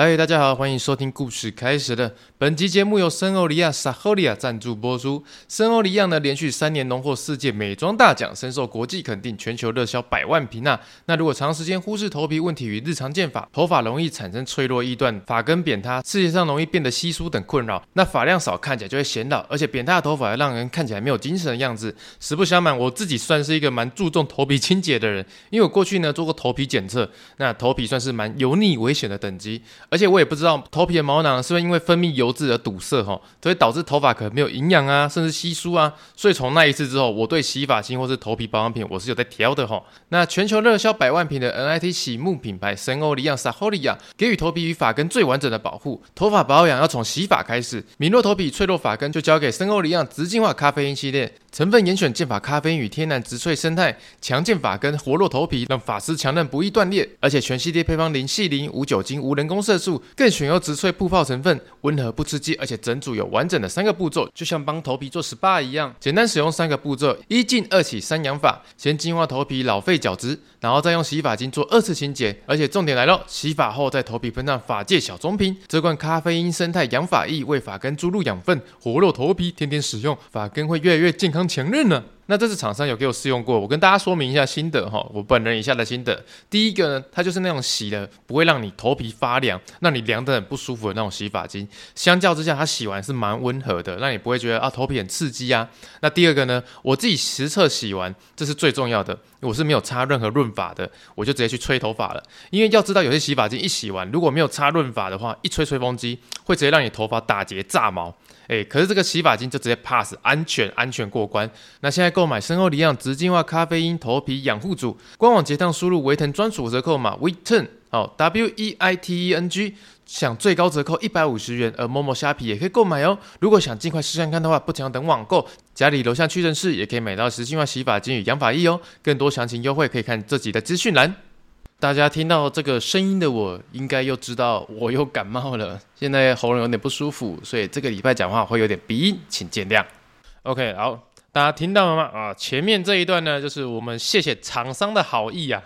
嗨，大家好，欢迎收听故事开始了。本集节目由森欧利亚萨赫利亚赞助播出。森欧利亚呢，连续三年荣获世界美妆大奖，深受国际肯定，全球热销百万瓶啊。那如果长时间忽视头皮问题与日常健发，头发容易产生脆弱、易断、发根扁塌，视觉上容易变得稀疏等困扰。那发量少，看起来就会显老，而且扁塌的头发还让人看起来没有精神的样子。实不相瞒，我自己算是一个蛮注重头皮清洁的人，因为我过去呢做过头皮检测，那头皮算是蛮油腻危险的等级。而且我也不知道头皮的毛囊是不是因为分泌油脂而堵塞哈，所以导致头发可能没有营养啊，甚至稀疏啊。所以从那一次之后，我对洗发精或是头皮保养品我是有在挑的哈。那全球热销百万瓶的 NIT 洗沐品牌森欧黎漾 Saholia 给予头皮与发根最完整的保护。头发保养要从洗发开始，敏弱头皮、脆弱发根就交给森欧黎漾直净化咖啡因系列。成分严选健发咖啡与天然植萃生态，强健发根，活络头皮，让发丝强韧不易断裂。而且全系列配方零细磷、无酒精、无人工色素，更选用植萃布泡成分，温和不刺激，而且整组有完整的三个步骤，就像帮头皮做 SPA 一样。简单使用三个步骤：一净、二洗、三养法。先净化头皮，老废角质，然后再用洗发精做二次清洁。而且重点来了，洗发后在头皮喷上发界小棕瓶，这罐咖啡因生态养发液为发根注入养分，活络头皮，天天使用，发根会越来越健康强韧呢。那这次厂商有给我试用过，我跟大家说明一下心得哈，我本人以下的心得。第一个呢，它就是那种洗的不会让你头皮发凉，让你凉得很不舒服的那种洗发精。相较之下，它洗完是蛮温和的，让你不会觉得啊头皮很刺激啊。那第二个呢，我自己实测洗完，这是最重要的，我是没有擦任何润发的，我就直接去吹头发了。因为要知道，有些洗发精一洗完，如果没有擦润发的话，一吹吹风机会直接让你头发打结炸毛。诶，可是这个洗发精就直接 pass，安全安全过关。那现在购买森欧黎漾直净化咖啡因头皮养护组，官网结账输入维腾专属折扣码 WEITEN，好 W E I T E N G，享最高折扣一百五十元。而 Momo 虾皮也可以购买哦。如果想尽快试试看的话，不想等网购，家里楼下屈臣氏也可以买到直净化洗发精与养发液哦。更多详情优惠可以看这集的资讯栏。大家听到这个声音的我，应该又知道我又感冒了，现在喉咙有点不舒服，所以这个礼拜讲话会有点鼻音，请见谅。OK，好。大家听到了吗？啊，前面这一段呢，就是我们谢谢厂商的好意啊。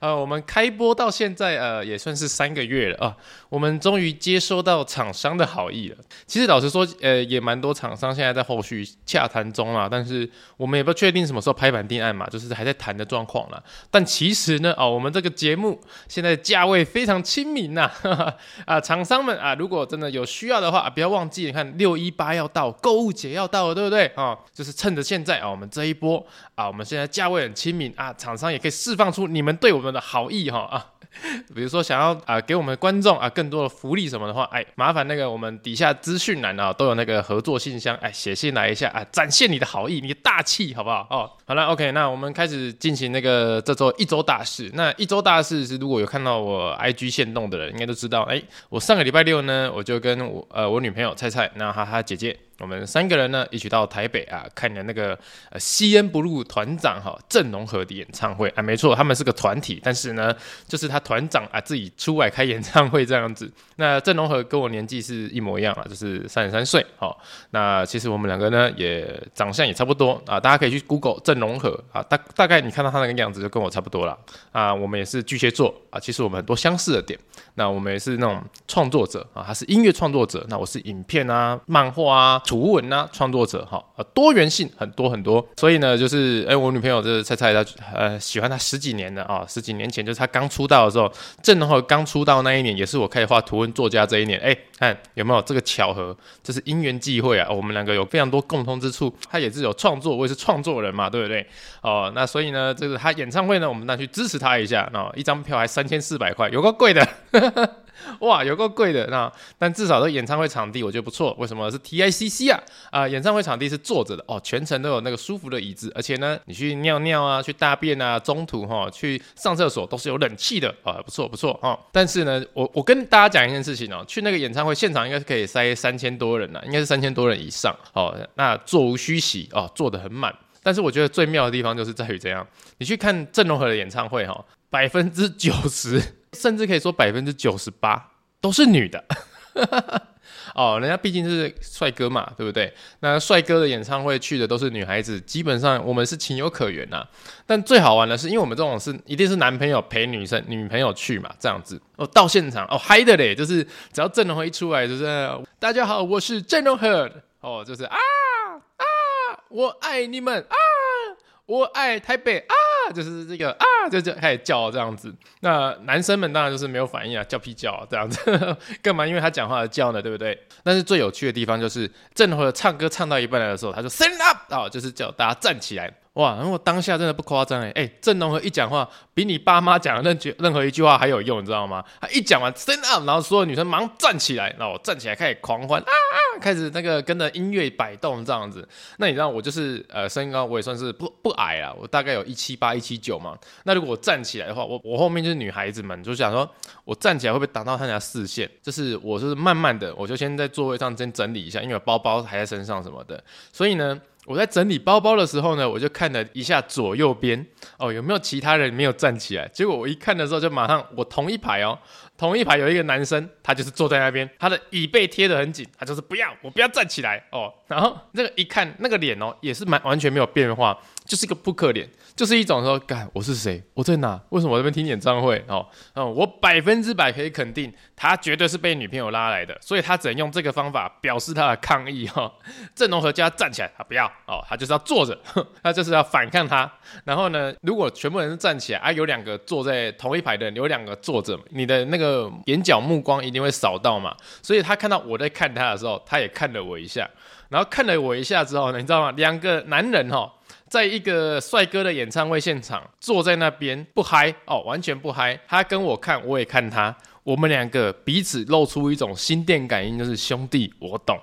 呃，我们开播到现在，呃，也算是三个月了啊。我们终于接收到厂商的好意了。其实老实说，呃，也蛮多厂商现在在后续洽谈中啊，但是我们也不确定什么时候拍板定案嘛，就是还在谈的状况啦。但其实呢，哦，我们这个节目现在价位非常亲民呐。啊，厂商们啊，如果真的有需要的话，不要忘记，你看六一八要到，购物节要到了，对不对啊？就是趁着现在啊，我们这一波啊，我们现在价位很亲民啊，厂商也可以释放出你们对我们的好意哈啊。比如说想要啊给我们观众啊更多的福利什么的话，哎，麻烦那个我们底下资讯栏啊都有那个合作信箱，哎，写信来一下啊，展现你的好意，你的大气，好不好？哦，好了，OK，那我们开始进行那个这周一周大事。那一周大事是如果有看到我 IG 限动的人，应该都知道，哎，我上个礼拜六呢，我就跟我呃我女朋友菜菜，那哈哈姐姐。我们三个人呢，一起到台北啊，看了那个呃，CNBLUE 团长哈郑容和的演唱会啊，没错，他们是个团体，但是呢，就是他团长啊自己出外开演唱会这样子。那郑容和跟我年纪是一模一样啊，就是三十三岁。好，那其实我们两个呢，也长相也差不多啊，大家可以去 Google 郑容和啊，大大概你看到他那个样子就跟我差不多了啊。我们也是巨蟹座啊，其实我们很多相似的点。那我们也是那种创作者啊，他是音乐创作者，那我是影片啊、漫画啊。图文啊，创作者哈，呃，多元性很多很多，所以呢，就是哎、我女朋友就是菜菜，她呃喜欢他十几年了啊，十几年前就是他刚出道的时候，正的话刚出道那一年，也是我开始画图文作家这一年，哎、看有没有这个巧合，这是因缘际会啊，我们两个有非常多共通之处，他也是有创作，我也是创作人嘛，对不对？哦，那所以呢，这个他演唱会呢，我们那去支持他一下，那一张票还三千四百块，有个贵的。哇，有够贵的那，但至少这演唱会场地我觉得不错。为什么是 TICC 啊？啊、演唱会场地是坐着的哦，全程都有那个舒服的椅子，而且呢，你去尿尿啊，去大便啊，中途哈、去上厕所都是有冷气的啊，不错不错、哦。但是呢，我我跟大家讲一件事情哦，去那个演唱会现场应该是可以塞三千多人呐，应该是三千多人以上哦。那座无虚席哦，坐得很满。但是我觉得最妙的地方就是在于这样，你去看郑容和的演唱会哈，百分之九十。甚至可以说百分之九十八都是女的，哦，人家毕竟是帅哥嘛，对不对？那帅哥的演唱会去的都是女孩子，基本上我们是情有可原呐、啊。但最好玩的是，因为我们这种是一定是男朋友陪女生女朋友去嘛，这样子哦，到现场哦嗨的嘞，就是只要阵容一出来，就是大家好，我是郑容和哦，就是啊啊，我爱你们啊，我爱台北啊。就是这个啊，就就开始叫这样子。那男生们当然就是没有反应啊，叫屁叫，这样子 干嘛？因为他讲话的叫呢，对不对？但是最有趣的地方就是郑和唱歌唱到一半的时候，他就 stand up 啊，就是叫大家站起来。哇！然后当下真的不夸张哎哎，郑容和一讲话，比你爸妈讲的任句任何一句话还有用，你知道吗？他一讲完 stand up，然后所有女生忙站起来，然后我站起来开始狂欢啊啊，开始那个跟着音乐摆动这样子。那你知道我就是呃身高我也算是不不矮啊，我大概有一七八一七九嘛。那如果我站起来的话，我我后面就是女孩子们就想说，我站起来会不会挡到他家视线？就是我就是慢慢的，我就先在座位上先整理一下，因为包包还在身上什么的，所以呢。我在整理包包的时候呢，我就看了一下左右边哦，有没有其他人没有站起来？结果我一看的时候，就马上我同一排哦，同一排有一个男生，他就是坐在那边，他的椅背贴得很紧，他就是不要，我不要站起来哦。然后那个一看那个脸哦，也是蛮完全没有变化，就是一个扑克脸。就是一种说，干我是谁？我在哪？为什么我这边听演唱会？哦，嗯，我百分之百可以肯定，他绝对是被女朋友拉来的，所以他只能用这个方法表示他的抗议哈。郑容和叫他站起来，他不要哦，他就是要坐着，他就是要反抗他。然后呢，如果全部人站起来，啊，有两个坐在同一排的，有两个坐着，你的那个眼角目光一定会扫到嘛。所以他看到我在看他的时候，他也看了我一下，然后看了我一下之后呢，你知道吗？两个男人哈。在一个帅哥的演唱会现场，坐在那边不嗨哦，完全不嗨。他跟我看，我也看他，我们两个彼此露出一种心电感应，就是兄弟，我懂，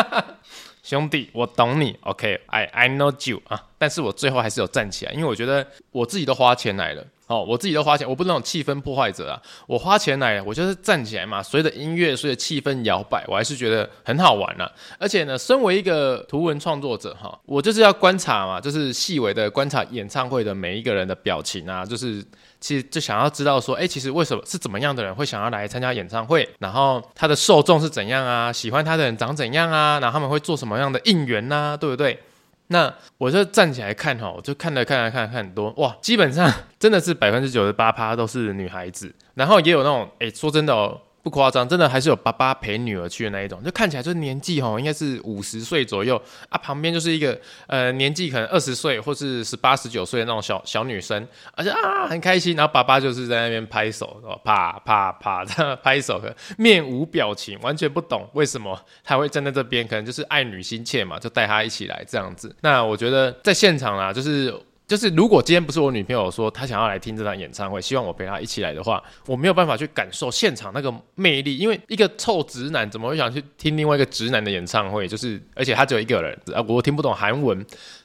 兄弟，我懂你。OK，I I know you 啊，但是我最后还是有站起来，因为我觉得我自己都花钱来了。哦，我自己都花钱，我不是那种气氛破坏者啊！我花钱来，我就是站起来嘛，随着音乐，随着气氛摇摆，我还是觉得很好玩啊。而且呢，身为一个图文创作者哈，我就是要观察嘛，就是细微的观察演唱会的每一个人的表情啊，就是其实就想要知道说，哎，其实为什么是怎么样的人会想要来参加演唱会？然后他的受众是怎样啊？喜欢他的人长怎样啊？然后他们会做什么样的应援呐？对不对？那我就站起来看哈，我就看了看了看了看很多哇，基本上真的是百分之九十八趴都是女孩子，然后也有那种哎、说真的哦。不夸张，真的还是有爸爸陪女儿去的那一种，就看起来就是年纪哈，应该是五十岁左右啊，旁边就是一个呃年纪可能二十岁或是十八十九岁的那种小小女生，而且啊很开心，然后爸爸就是在那边拍手，啪啪啪 的拍手，面无表情，完全不懂为什么他会站在这边，可能就是爱女心切嘛，就带她一起来这样子。那我觉得在现场啊，就是。就是如果今天不是我女朋友说她想要来听这场演唱会，希望我陪她一起来的话，我没有办法去感受现场那个魅力，因为一个臭直男怎么会想去听另外一个直男的演唱会？就是而且他只有一个人，啊，我听不懂韩文，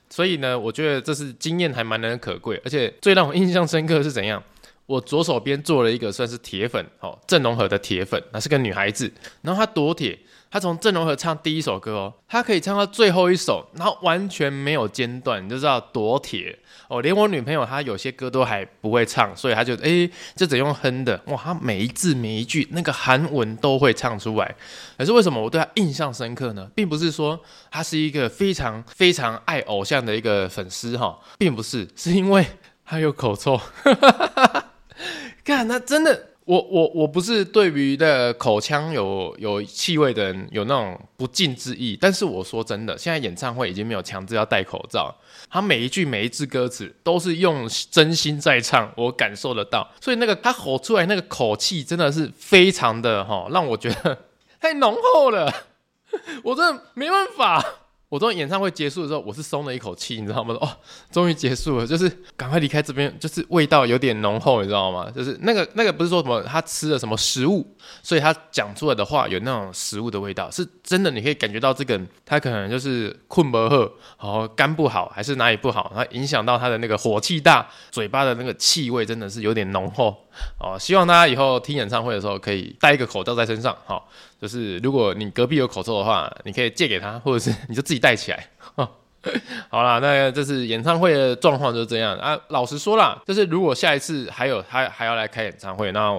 所以呢，我觉得这是经验还蛮难能可贵。而且最让我印象深刻是怎样？我左手边坐了一个算是铁粉，哦，郑容和的铁粉，那是个女孩子，然后她多铁。他从郑容和唱第一首歌哦，他可以唱到最后一首，然后完全没有间断，你就知道多铁哦。连我女朋友她有些歌都还不会唱，所以她就诶，就只用哼的哇，她每一字每一句那个韩文都会唱出来。可是为什么我对她印象深刻呢？并不是说她是一个非常非常爱偶像的一个粉丝哈，并不是，是因为她有口臭。看他真的。我我我不是对于的口腔有有气味的人有那种不敬之意，但是我说真的，现在演唱会已经没有强制要戴口罩，他每一句每一字歌词都是用真心在唱，我感受得到，所以那个他吼出来那个口气真的是非常的哈，让我觉得 太浓厚了，我真的没办法。我昨天演唱会结束的时候，我是松了一口气，你知道吗？哦，终于结束了，就是赶快离开这边，就是味道有点浓厚，你知道吗？就是那个那个不是说什么他吃了什么食物，所以他讲出来的话有那种食物的味道，是真的，你可以感觉到这个人他可能就是困不好，然后肝不好，还是哪里不好，然后影响到他的那个火气大，嘴巴的那个气味真的是有点浓厚哦。希望大家以后听演唱会的时候可以戴一个口罩在身上，好、就是如果你隔壁有口臭的话，你可以借给他，或者是你就自己戴起来。好啦，那这是演唱会的状况就是这样啊。老实说啦，就是如果下一次还有他还要来开演唱会，那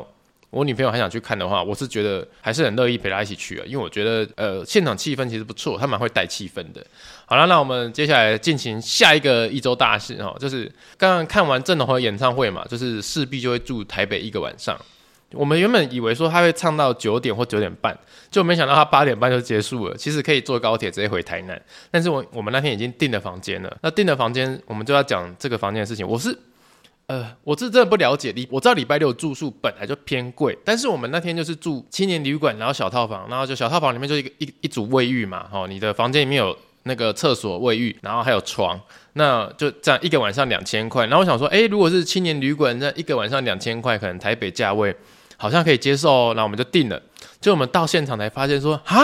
我女朋友还想去看的话，我是觉得还是很乐意陪她一起去啊，因为我觉得呃现场气氛其实不错，她蛮会带气氛的。好了，那我们接下来进行下一个一周大事哈，就是刚刚看完郑容和演唱会嘛，就是势必就会住台北一个晚上。我们原本以为说他会唱到九点或九点半，就没想到他八点半就结束了。其实可以坐高铁直接回台南，但是我我们那天已经订了房间了。那订了房间，我们就要讲这个房间的事情。我是，呃，我是真的不了解。礼我知道礼拜六住宿本来就偏贵，但是我们那天就是住青年旅馆，然后小套房，然后就小套房里面就一个一一组卫浴嘛，哦，你的房间里面有那个厕所、卫浴，然后还有床，那就这样一个晚上两千块。然后我想说，诶，如果是青年旅馆，那一个晚上两千块，可能台北价位。好像可以接受哦，然后我们就定了。就我们到现场才发现说，啊，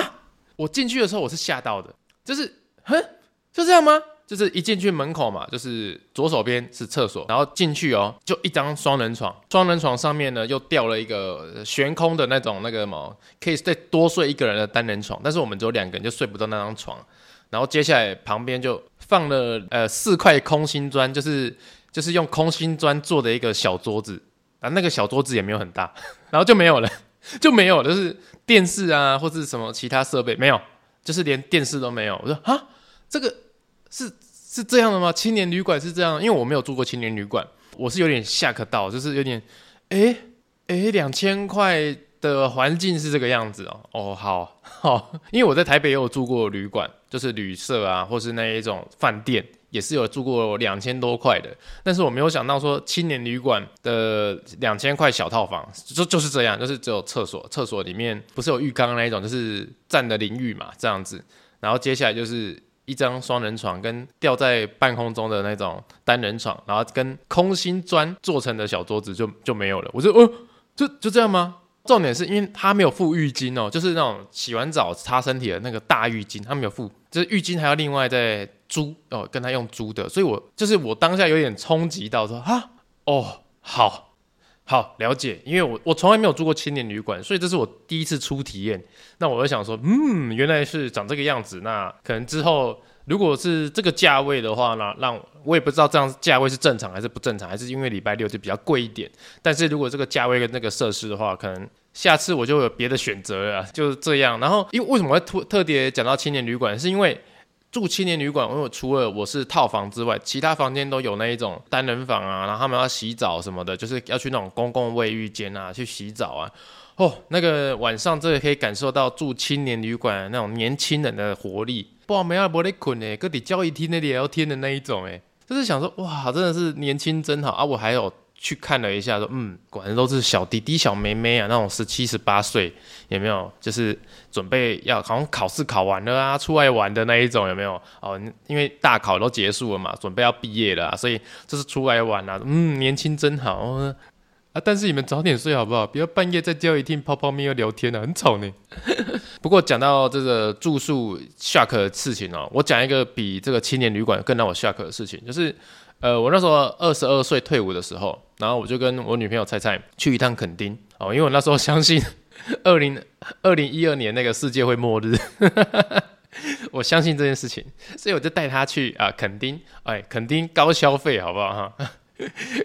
我进去的时候我是吓到的，就是，哼，就这样吗？就是一进去门口嘛，就是左手边是厕所，然后进去哦，就一张双人床，双人床上面呢又吊了一个悬空的那种那个什么，可以再多睡一个人的单人床，但是我们只有两个人就睡不到那张床。然后接下来旁边就放了呃四块空心砖，就是就是用空心砖做的一个小桌子。啊，那个小桌子也没有很大，然后就没有了，就没有了，就是电视啊，或是什么其他设备没有，就是连电视都没有。我说啊，这个是是这样的吗？青年旅馆是这样？因为我没有住过青年旅馆，我是有点吓可到，就是有点，哎哎，两千块的环境是这个样子哦。哦，好好，因为我在台北也有住过旅馆，就是旅社啊，或是那一种饭店。也是有住过两千多块的，但是我没有想到说青年旅馆的两千块小套房就就是这样，就是只有厕所，厕所里面不是有浴缸那一种，就是站的淋浴嘛，这样子。然后接下来就是一张双人床跟吊在半空中的那种单人床，然后跟空心砖做成的小桌子就就没有了。我说，哦，就就这样吗？重点是因为他没有付浴巾哦，就是那种洗完澡擦身体的那个大浴巾，他没有付，就是浴巾还要另外再。租哦，跟他用租的，所以我就是我当下有点冲击到说啊，哦，好，好了解，因为我我从来没有住过青年旅馆，所以这是我第一次初体验。那我就想说，嗯，原来是长这个样子。那可能之后如果是这个价位的话呢，让我也不知道这样价位是正常还是不正常，还是因为礼拜六就比较贵一点。但是如果这个价位跟那个设施的话，可能下次我就有别的选择了，就是这样。然后因为为什么会特特别讲到青年旅馆，是因为。住青年旅馆，因为除了我是套房之外，其他房间都有那一种单人房啊，然后他们要洗澡什么的，就是要去那种公共卫浴间啊去洗澡啊。哦，那个晚上这个可以感受到住青年旅馆那种年轻人的活力。不，没有不得困诶，跟你交易厅那里聊天的那一种诶，就是想说哇，真的是年轻真好啊！我还有。去看了一下，说嗯，果然都是小弟弟、小妹妹啊，那种十七、十八岁，有没有？就是准备要好像考试考完了啊，出来玩的那一种，有没有？哦，因为大考都结束了嘛，准备要毕业了，所以这是出来玩啊。嗯，年轻真好啊！但是你们早点睡好不好？不要半夜在交谊厅泡泡面又聊天啊，很吵呢。不过讲到这个住宿 shock 的事情哦，我讲一个比这个青年旅馆更让我 shock 的事情，就是。呃，我那时候二十二岁退伍的时候，然后我就跟我女朋友菜菜去一趟垦丁哦，因为我那时候相信 二零二零一二年那个世界会末日，我相信这件事情，所以我就带她去啊垦丁，哎，垦丁高消费好不好哈？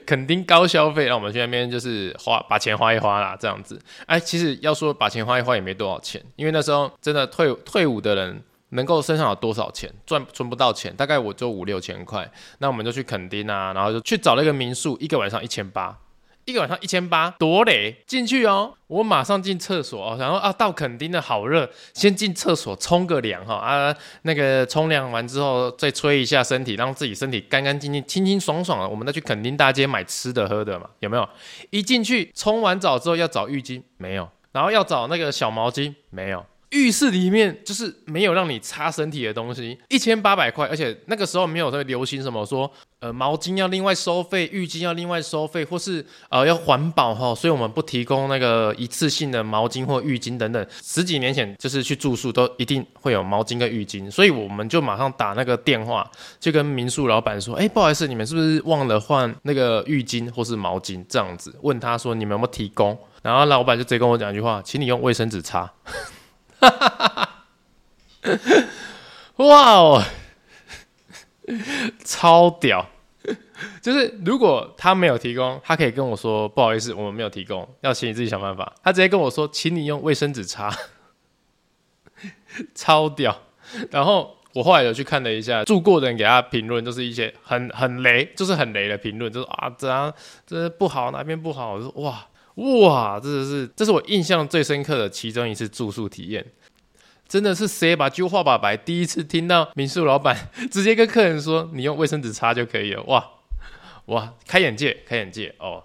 垦丁高消费，让我们去那边就是花把钱花一花啦，这样子。哎，其实要说把钱花一花也没多少钱，因为那时候真的退退伍的人。能够身上有多少钱？赚存不到钱，大概我就五六千块。那我们就去垦丁啊，然后就去找了一个民宿，一个晚上一千八，一个晚上一千八，多嘞！进去哦，我马上进厕所哦，然后啊，到垦丁的好热，先进厕所冲个凉哈啊，那个冲凉完之后再吹一下身体，让自己身体干干净净、清清爽爽的。我们再去垦丁大街买吃的喝的嘛，有没有？一进去冲完澡之后要找浴巾，没有，然后要找那个小毛巾，没有。浴室里面就是没有让你擦身体的东西，一千八百块，而且那个时候没有特别流行什么说，呃，毛巾要另外收费，浴巾要另外收费，或是呃要环保哈，所以我们不提供那个一次性的毛巾或浴巾等等。十几年前就是去住宿都一定会有毛巾跟浴巾，所以我们就马上打那个电话，就跟民宿老板说，哎，不好意思，你们是不是忘了换那个浴巾或是毛巾这样子？问他说你们有没有提供？然后老板就直接跟我讲一句话，请你用卫生纸擦。哈哈哈！哇哦，超屌！就是如果他没有提供，他可以跟我说不好意思，我们没有提供，要请你自己想办法。他直接跟我说，请你用卫生纸擦，超屌。然后我后来有去看了一下住过的人给他评论，就是一些很很雷，就是很雷的评论，就是啊这样这不好，哪边不好？我说哇哇，这是这是我印象最深刻的其中一次住宿体验。真的是谁把旧话把白，第一次听到民宿老板 直接跟客人说：“你用卫生纸擦就可以了。”哇哇，开眼界，开眼界哦！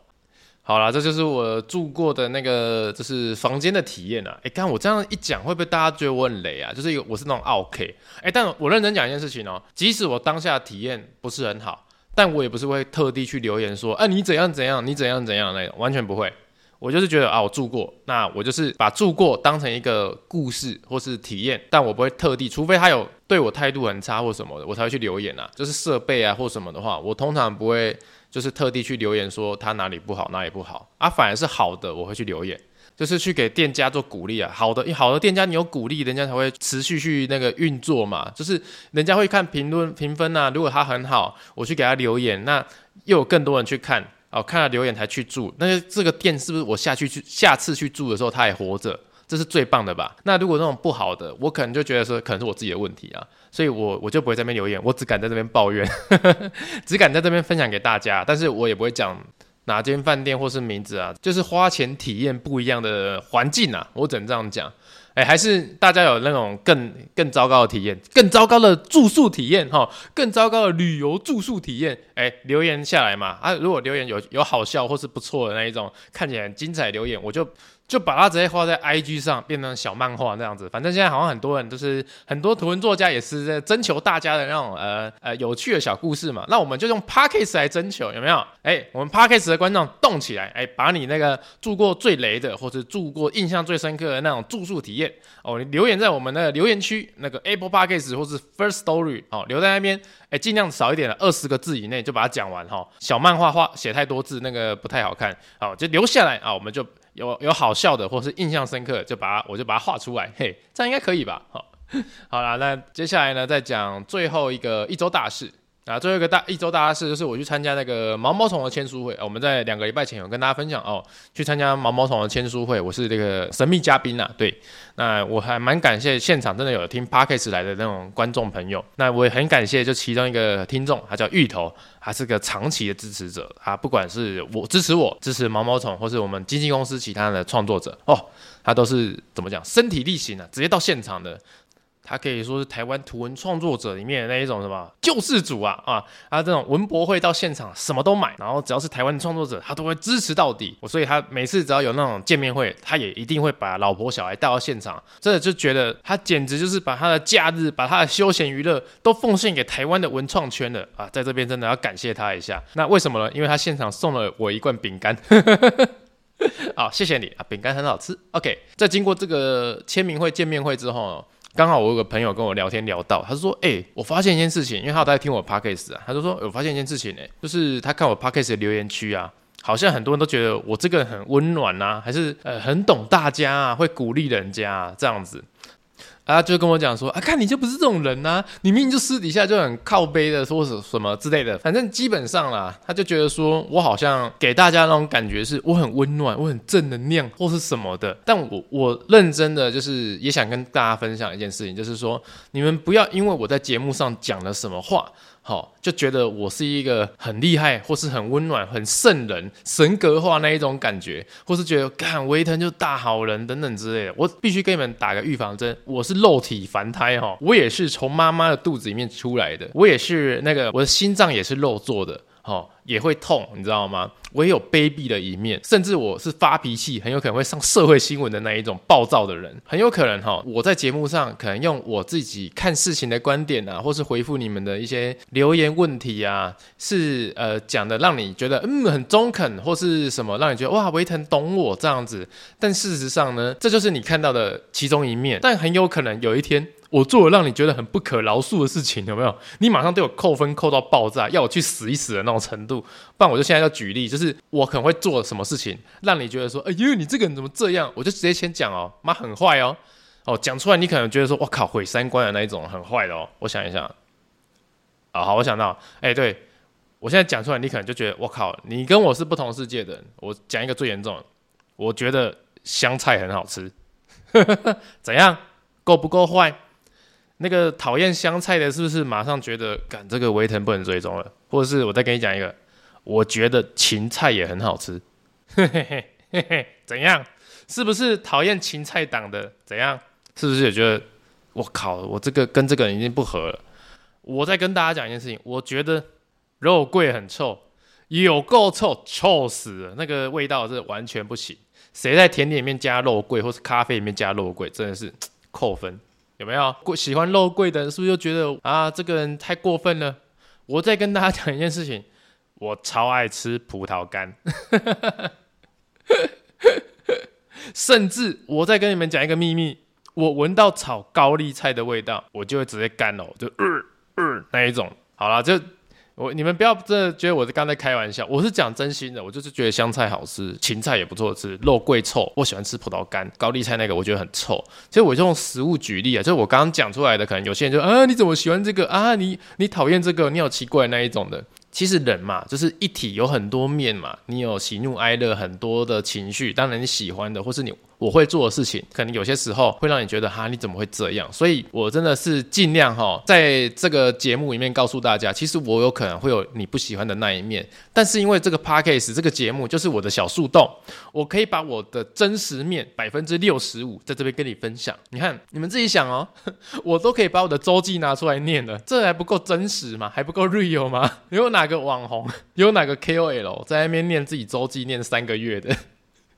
好啦，这就是我住过的那个，就是房间的体验啊。哎，刚我这样一讲，会不会大家觉得我很雷啊？就是一个我是那种 OK，。哎，但我认真讲一件事情哦，即使我当下体验不是很好，但我也不是会特地去留言说：“哎，你怎样怎样，你怎样怎样那种，完全不会。”我就是觉得啊，我住过，那我就是把住过当成一个故事或是体验，但我不会特地，除非他有对我态度很差或什么的，我才会去留言啊。就是设备啊或什么的话，我通常不会就是特地去留言说他哪里不好哪里不好啊，反而是好的我会去留言，就是去给店家做鼓励啊。好的，好的店家你有鼓励，人家才会持续去那个运作嘛。就是人家会看评论评分啊，如果他很好，我去给他留言，那又有更多人去看。哦，看了留言才去住，那这个店是不是我下去去下次去住的时候他还活着？这是最棒的吧？那如果那种不好的，我可能就觉得说可能是我自己的问题啊，所以我我就不会在那边留言，我只敢在这边抱怨，只敢在这边分享给大家，但是我也不会讲哪间饭店或是名字啊，就是花钱体验不一样的环境啊，我只能这样讲。哎，还是大家有那种更更糟糕的体验，更糟糕的住宿体验哈，更糟糕的旅游住宿体验，哎，留言下来嘛啊！如果留言有有好笑或是不错的那一种，看起来很精彩留言，我就。就把它直接画在 IG 上，变成小漫画那样子。反正现在好像很多人都是很多图文作家也是在征求大家的那种呃呃有趣的小故事嘛。那我们就用 Podcast 来征求，有没有？哎、我们 Podcast 的观众动起来，哎、把你那个住过最雷的，或者住过印象最深刻的那种住宿体验哦，留言在我们的留言区，那个 Apple Podcast 或是 First Story 哦，留在那边，哎、欸，尽量少一点的，二十个字以内就把它讲完哈、哦。小漫画画写太多字那个不太好看，好、哦，就留下来啊、我们就。有有好笑的，或是印象深刻，就把它，我就把它画出来，嘿，这样应该可以吧？好，好了，那接下来呢，再讲最后一个一周大事。啊，最后一个大一周大事就是我去参加那个毛毛虫的签书会。我们在两个礼拜前有跟大家分享哦，去参加毛毛虫的签书会，我是这个神秘嘉宾呐。对，那我还蛮感谢现场真的有听 Podcast 来的那种观众朋友。那我也很感谢就其中一个听众，他叫芋头，他是个长期的支持者。他不管是我支持我支持毛毛虫，或是我们经纪公司其他的创作者哦，他都是怎么讲身体力行啊，直接到现场的。他可以说是台湾图文创作者里面的那一种什么救世主啊啊！他这种文博会到现场什么都买，然后只要是台湾创作者，他都会支持到底。所以他每次只要有那种见面会，他也一定会把老婆小孩带到现场。真的就觉得他简直就是把他的假日、把他的休闲娱乐都奉献给台湾的文创圈了啊！在这边真的要感谢他一下。那为什么呢？因为他现场送了我一罐饼干。好，谢谢你啊，饼干很好吃。OK，在经过这个签名会、见面会之后。刚好我有个朋友跟我聊天聊到，他说：“哎、我发现一件事情，因为他有在听我 podcast 啊，他就说，我发现一件事情、欸，哎，就是他看我 podcast 的留言区啊，好像很多人都觉得我这个人很温暖啊，还是呃很懂大家啊，会鼓励人家啊，这样子。”啊，就跟我讲说啊，看你就不是这种人呐、啊，你明明就私底下就很靠背的，说什什么之类的，反正基本上啦，他就觉得说我好像给大家那种感觉是我很温暖，我很正能量或是什么的。但我我认真的就是也想跟大家分享一件事情，就是说你们不要因为我在节目上讲了什么话。好，就觉得我是一个很厉害，或是很温暖、很圣人、神格化那一种感觉，或是觉得干维腾就大好人等等之类的。我必须跟你们打个预防针，我是肉体凡胎哈，我也是从妈妈的肚子里面出来的，我也是那个我的心脏也是肉做的。好，也会痛，你知道吗？我也有卑鄙的一面，甚至我是发脾气，很有可能会上社会新闻的那一种暴躁的人，很有可能哈。我在节目上可能用我自己看事情的观点啊，或是回复你们的一些留言问题啊，是呃讲的让你觉得嗯很中肯，或是什么让你觉得哇维腾懂我这样子。但事实上呢，这就是你看到的其中一面，但很有可能有一天。我做了让你觉得很不可饶恕的事情，有没有？你马上对我扣分扣到爆炸，要我去死一死的那种程度。不然我就现在要举例，就是我可能会做什么事情，让你觉得说，哎呦，你这个人怎么这样？我就直接先讲哦，妈很坏哦，哦，讲出来你可能觉得说，我靠，毁三观的那一种，很坏的哦。我想一想，啊，好，我想到，哎，对，我现在讲出来，你可能就觉得我靠，你跟我是不同世界的人。我讲一个最严重的，我觉得香菜很好吃，怎样？够不够坏？那个讨厌香菜的，是不是马上觉得，干这个维腾不能追踪了？或者是我再跟你讲一个，我觉得芹菜也很好吃，嘿嘿嘿嘿嘿，怎样？是不是讨厌芹菜党的？怎样？是不是也觉得我靠，我这个跟这个人已经不合了？我再跟大家讲一件事情，我觉得肉桂很臭，有够臭，臭死了，那个味道是完全不行。谁在甜点里面加肉桂，或是咖啡里面加肉桂，真的是扣分。有没有喜欢肉桂的人，是不是就觉得啊，这个人太过分了？我再跟大家讲一件事情，我超爱吃葡萄干，甚至我再跟你们讲一个秘密，我闻到炒高丽菜的味道，我就会直接干了，就呃呃那一种。好了，就。我你们不要真的觉得我是刚才开玩笑，我是讲真心的，我就是觉得香菜好吃，芹菜也不错吃，肉桂臭，我喜欢吃葡萄干，高丽菜那个我觉得很臭。其实我就用食物举例啊，就是我刚刚讲出来的，可能有些人就啊，你怎么喜欢这个啊？你你讨厌这个，你好奇怪那一种的。其实人嘛，就是一体，有很多面嘛，你有喜怒哀乐很多的情绪，当然你喜欢的或是你。我会做的事情，可能有些时候会让你觉得哈，你怎么会这样？所以我真的是尽量哈，在这个节目里面告诉大家，其实我有可能会有你不喜欢的那一面，但是因为这个 podcast 这个节目就是我的小树洞，我可以把我的真实面百分之六十五在这边跟你分享。你看，你们自己想哦，我都可以把我的周记拿出来念了，这还不够真实吗？还不够 real 吗？有哪个网红，有哪个 KOL 在那边念自己周记念三个月的？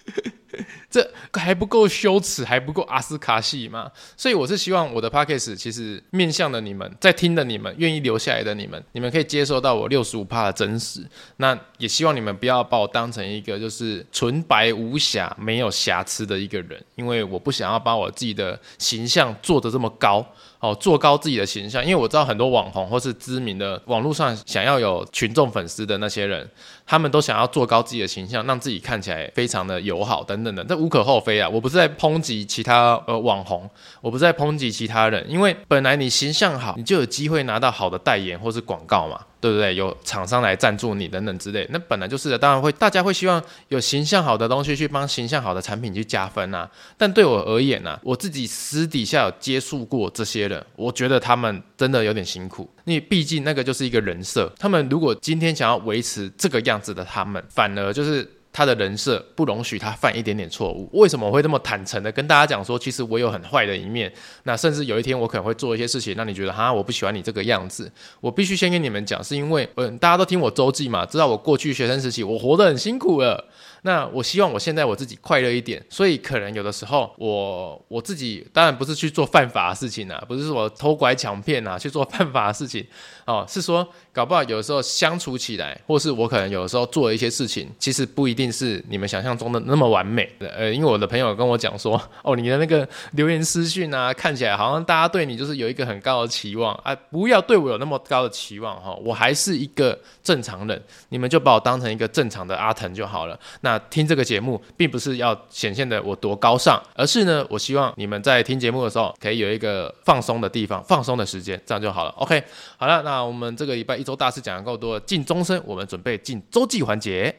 这还不够羞耻，还不够阿斯卡系吗？所以我是希望我的 podcast 其实面向的你们，在听的你们，愿意留下来的你们，你们可以接受到我六十五趴的真实。那也希望你们不要把我当成一个就是纯白无瑕、没有瑕疵的一个人，因为我不想要把我自己的形象做得这么高。哦，做高自己的形象，因为我知道很多网红或是知名的网络上想要有群众粉丝的那些人，他们都想要做高自己的形象，让自己看起来非常的友好等等的，这无可厚非啊。我不是在抨击其他呃网红，我不是在抨击其他人，因为本来你形象好，你就有机会拿到好的代言或是广告嘛。对不对？有厂商来赞助你等等之类，那本来就是的，当然会，大家会希望有形象好的东西去帮形象好的产品去加分啊。但对我而言呢、我自己私底下有接触过这些人，我觉得他们真的有点辛苦，因为毕竟那个就是一个人设。他们如果今天想要维持这个样子的，他们反而就是。他的人设不容许他犯一点点错误。为什么我会这么坦诚的跟大家讲说，其实我有很坏的一面？那甚至有一天我可能会做一些事情，让你觉得哈，我不喜欢你这个样子。我必须先跟你们讲，是因为嗯，大家都听我周记嘛，知道我过去学生时期我活得很辛苦了。那我希望我现在我自己快乐一点，所以可能有的时候我我自己当然不是去做犯法的事情啊，不是说我偷拐抢骗啊去做犯法的事情哦，是说搞不好有的时候相处起来，或是我可能有的时候做的一些事情，其实不一定是你们想象中的那么完美的。呃，因为我的朋友跟我讲说，哦，你的那个留言私讯啊，看起来好像大家对你就是有一个很高的期望啊，不要对我有那么高的期望哈，我还是一个正常人，你们就把我当成一个正常的阿腾就好了。那那听这个节目，并不是要显现的我多高尚，而是呢，我希望你们在听节目的时候，可以有一个放松的地方，放松的时间，这样就好了。OK，好了，那我们这个礼拜一周大事讲的够多了，进终身，我们准备进周记环节。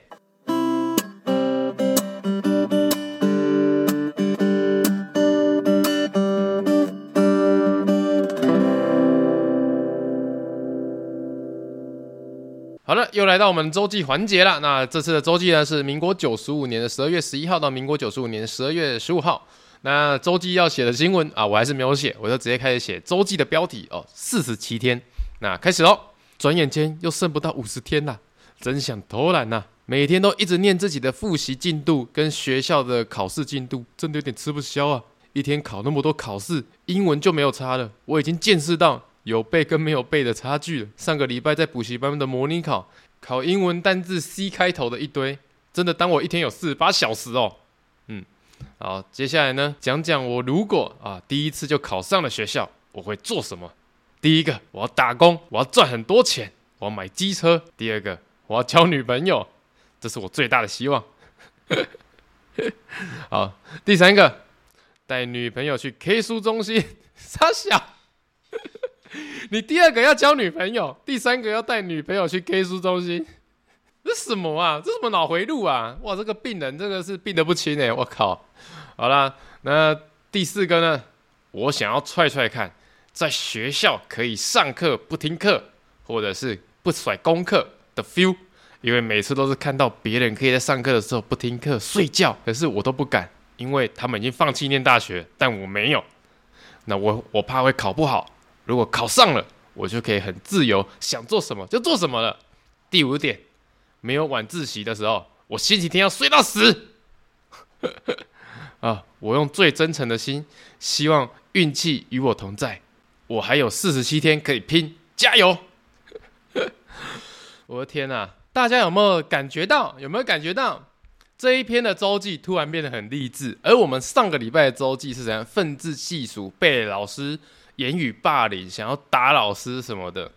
又来到我们周记环节了。那这次的周记呢，是民国九十五年的十二月十一号到民国九十五年十二月十五号。那周记要写的新闻啊，我还是没有写，我就直接开始写周记的标题哦。四十七天，那开始喽。转眼间又剩不到五十天了，真想偷懒呐！每天都一直念自己的复习进度跟学校的考试进度，真的有点吃不消啊。一天考那么多考试，英文就没有差了。我已经见识到。有背跟没有背的差距。上个礼拜在补习班的模拟考，考英文单字 C 开头的一堆，真的当我一天有四十八小时哦。嗯，好，接下来呢，讲讲我如果啊第一次就考上了学校，我会做什么？第一个，我要打工，我要赚很多钱，我要买机车。第二个，我要交女朋友，这是我最大的希望。好，第三个，带女朋友去 K 书中心，傻笑。你第二个要交女朋友，第三个要带女朋友去 K 书中心，这什么啊？这什么脑回路啊？哇，这个病人这个是病得不轻哎！我靠！好啦，那第四个呢？我想要踹踹看，在学校可以上课不听课，或者是不甩功课的 feel。因为每次都是看到别人可以在上课的时候不听课睡觉，可是我都不敢，因为他们已经放弃念大学，但我没有。那我我怕会考不好，如果考上了，我就可以很自由，想做什么就做什么了。第五点，没有晚自习的时候，我星期天要睡到死。啊，我用最真诚的心，希望运气与我同在，我还有四十七天可以拼，加油！我的天哪！大家有没有感觉到？有没有感觉到这一篇的周记突然变得很励志？而我们上个礼拜的周记是怎样？愤世嫉俗，被老师言语霸凌，想要打老师什么的，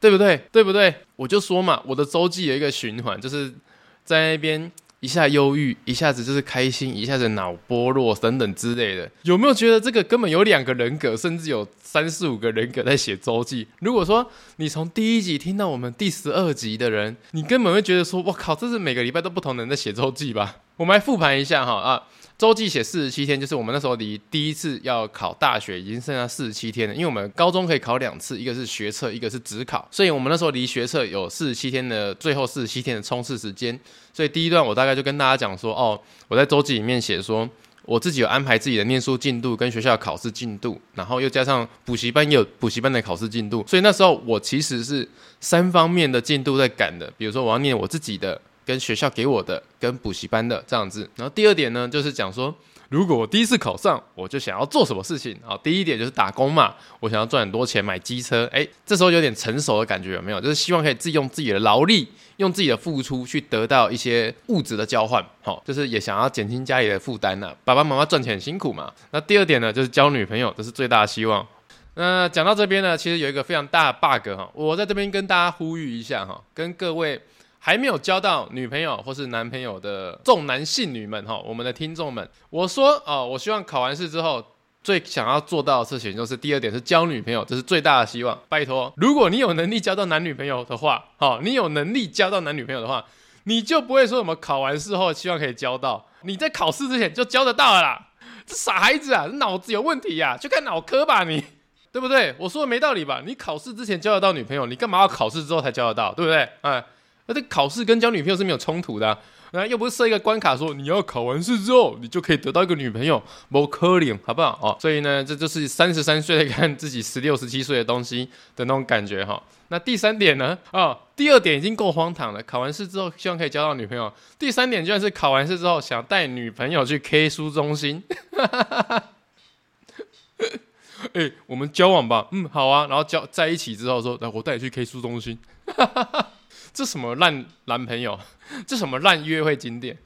对不对？对不对？我就说嘛，我的周记有一个循环，就是在那边。一下忧郁，一下子就是开心，一下子脑波落等等之类的，有没有觉得这个根本有两个人格，甚至有三四五个人格在写周记？如果说你从第一集听到我们第十二集的人，你根本会觉得说：“我靠，这是每个礼拜都不同的人在写周记吧？”我们来复盘一下哈啊。周记写四十七天，就是我们那时候离第一次要考大学已经剩下四十七天了。因为我们高中可以考两次，一个是学测，一个是指考，所以我们那时候离学测有四十七天的最后四十七天的冲刺时间。所以第一段我大概就跟大家讲说，哦，我在周记里面写说，我自己有安排自己的念书进度跟学校考试进度，然后又加上补习班也有补习班的考试进度，所以那时候我其实是三方面的进度在赶的。比如说我要念我自己的。跟学校给我的，跟补习班的这样子。然后第二点呢，就是讲说，如果我第一次考上，我就想要做什么事情啊？第一点就是打工嘛，我想要赚很多钱买机车。诶，这时候有点成熟的感觉有没有？就是希望可以自己用自己的劳力，用自己的付出去得到一些物质的交换。好，就是也想要减轻家里的负担呐。爸爸妈妈赚钱很辛苦嘛。那第二点呢，就是交女朋友，这是最大的希望。那讲到这边呢，其实有一个非常大的 bug 哈，我在这边跟大家呼吁一下哈，跟各位。还没有交到女朋友或是男朋友的重男信女们哈，我们的听众们，我说哦，我希望考完试之后最想要做到的事情就是第二点是交女朋友，这是最大的希望。拜托，如果你有能力交到男女朋友的话，好，你有能力交到男女朋友的话，你就不会说什么考完试后希望可以交到，你在考试之前就交得到了啦。这傻孩子啊，脑子有问题呀，去看脑科吧你，对不对？我说的没道理吧？你考试之前交得到女朋友，你干嘛要考试之后才交得到，对不对？哎。那这考试跟交女朋友是没有冲突的，那又不是设一个关卡说你要考完试之后你就可以得到一个女朋友，不可能，好不好？哦，所以呢，这就是三十三岁在看自己十六、十七岁的东西的那种感觉哈。那第三点呢？哦，第二点已经够荒唐了，考完试之后希望可以交到女朋友。第三点居然是考完试之后想带女朋友去 K 书中心，哈哈哈哎，我们交往吧，嗯，好啊。然后交在一起之后说，来我带你去 K 书中心。哈哈哈这什么烂男朋友？这什么烂约会景点？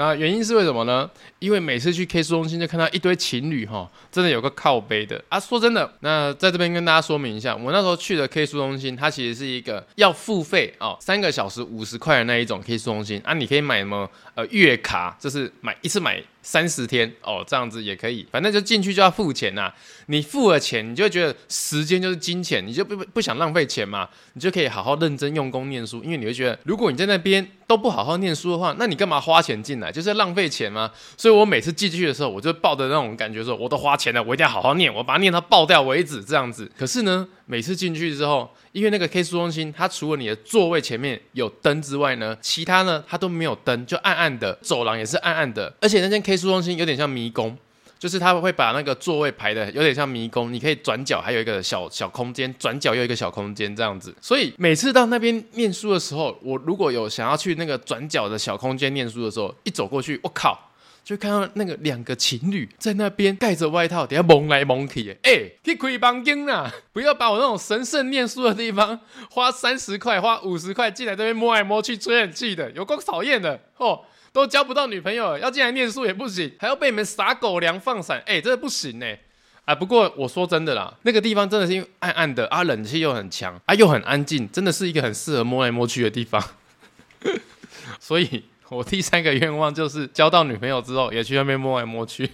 那原因是为什么呢？因为每次去 K 书中心就看到一堆情侣哈，真的有个靠背的啊。说真的，那在这边跟大家说明一下，我那时候去的 K 书中心，它其实是一个要付费哦，三个小时五十块的那一种 K 书中心啊。你可以买什么呃月卡，就是买一次买。三十天哦，这样子也可以，反正就进去就要付钱呐、啊。你付了钱，你就会觉得时间就是金钱，你就不不想浪费钱嘛，你就可以好好认真用功念书。因为你会觉得，如果你在那边都不好好念书的话，那你干嘛花钱进来？就是浪费钱吗？所以我每次进去的时候，我就抱着那种感觉说，我都花钱了，我一定要好好念，我把它念到爆掉为止，这样子。可是呢，每次进去之后，因为那个 K 书中心，它除了你的座位前面有灯之外呢，其他呢它都没有灯，就暗暗的，走廊也是暗暗的，而且那间 K 书中心有点像迷宫，就是它会把那个座位排的有点像迷宫，你可以转角还有一个小小空间，转角又一个小空间这样子，所以每次到那边念书的时候，我如果有想要去那个转角的小空间念书的时候，一走过去，我靠！就看到那个两个情侣在那边盖着外套，等下蒙来蒙去，哎、去开房间啦！不要把我那种神圣念书的地方 花三十块、花五十块进来这边摸来摸去吹冷气的，有够讨厌的哦！都交不到女朋友，要进来念书也不行，还要被你们撒狗粮放闪，哎、欸，这不行呢！啊，不过我说真的啦，那个地方真的是因为暗暗的啊，冷气又很强啊，又很安静，真的是一个很适合摸来摸去的地方，所以。我第三个愿望就是交到女朋友之后，也去那边摸来摸去。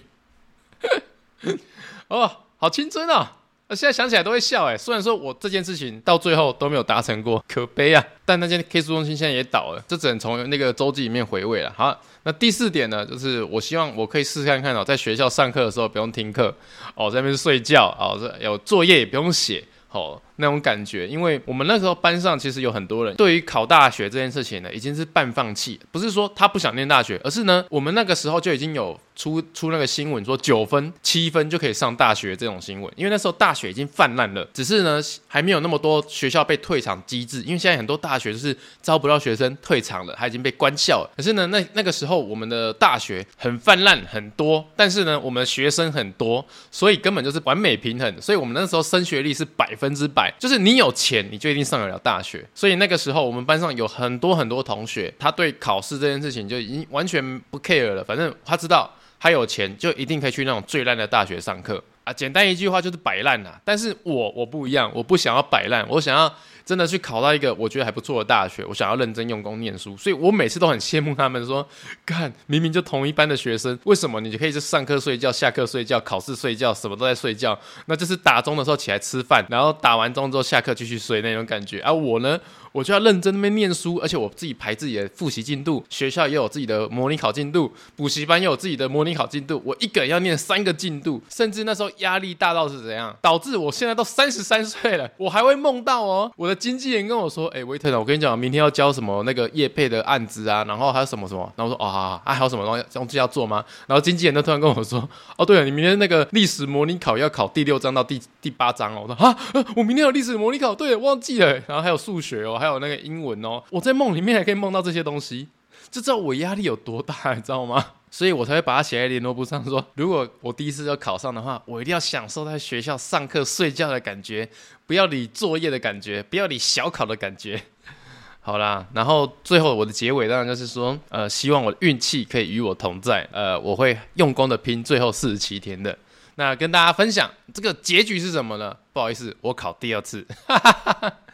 哦，好青春啊！那现在想起来都会笑哎。虽然说我这件事情到最后都没有达成过，可悲啊！但那间 K 书中心现在也倒了，这只能从那个周记里面回味了。好，那第四点呢，就是我希望我可以试试看看哦，在学校上课的时候不用听课哦，在那边睡觉哦，这有作业也不用写哦。那种感觉，因为我们那时候班上其实有很多人对于考大学这件事情呢，已经是半放弃。不是说他不想念大学，而是呢，我们那个时候就已经有出出那个新闻说九分、七分就可以上大学这种新闻。因为那时候大学已经泛滥了，只是呢还没有那么多学校被退场机制。因为现在很多大学就是招不到学生，退场了，他已经被关校了。可是呢，那那个时候我们的大学很泛滥很多，但是呢，我们学生很多，所以根本就是完美平衡。所以我们那时候升学率是百分之百。就是你有钱，你就一定上得了大学。所以那个时候，我们班上有很多很多同学，他对考试这件事情就已经完全不 care 了。反正他知道他有钱，就一定可以去那种最烂的大学上课啊。简单一句话就是摆烂啊。但是我我不一样，我不想要摆烂，我想要。真的去考到一个我觉得还不错的大学，我想要认真用功念书，所以我每次都很羡慕他们说，看明明就同一班的学生，为什么你就可以是上课睡觉、下课睡觉、考试睡觉，什么都在睡觉？那就是打钟的时候起来吃饭，然后打完钟之后下课继续睡那种感觉。而、我呢？我就要认真那边念书，而且我自己排自己的复习进度，学校也有自己的模拟考进度，补习班也有自己的模拟考进度，我一个人要念三个进度，甚至那时候压力大到是怎样，导致我现在都三十三岁了，我还会梦到哦，我的经纪人跟我说，哎、欸，维特，我跟你讲，明天要交什么那个业配的案子啊，然后还有什么什么，然后我说，啊，还有什么东西东西要做吗？然后经纪人都突然跟我说，哦，对了，你明天那个历史模拟考要考第六章到第第八章哦，我说啊，我明天有历史模拟考，对，忘记了，然后还有数学哦，还有那个英文。哦，我在梦里面还可以梦到这些东西，就知道我压力有多大，你知道吗？所以我才会把它写在联络簿上说，说如果我第一次就考上的话，我一定要享受在学校上课睡觉的感觉，不要理作业的感觉，不要理小考的感觉。好啦，然后最后我的结尾当然就是说，呃，希望我的运气可以与我同在，呃，我会用功的拼最后四十七天的。那跟大家分享这个结局是什么呢？不好意思，我考第二次。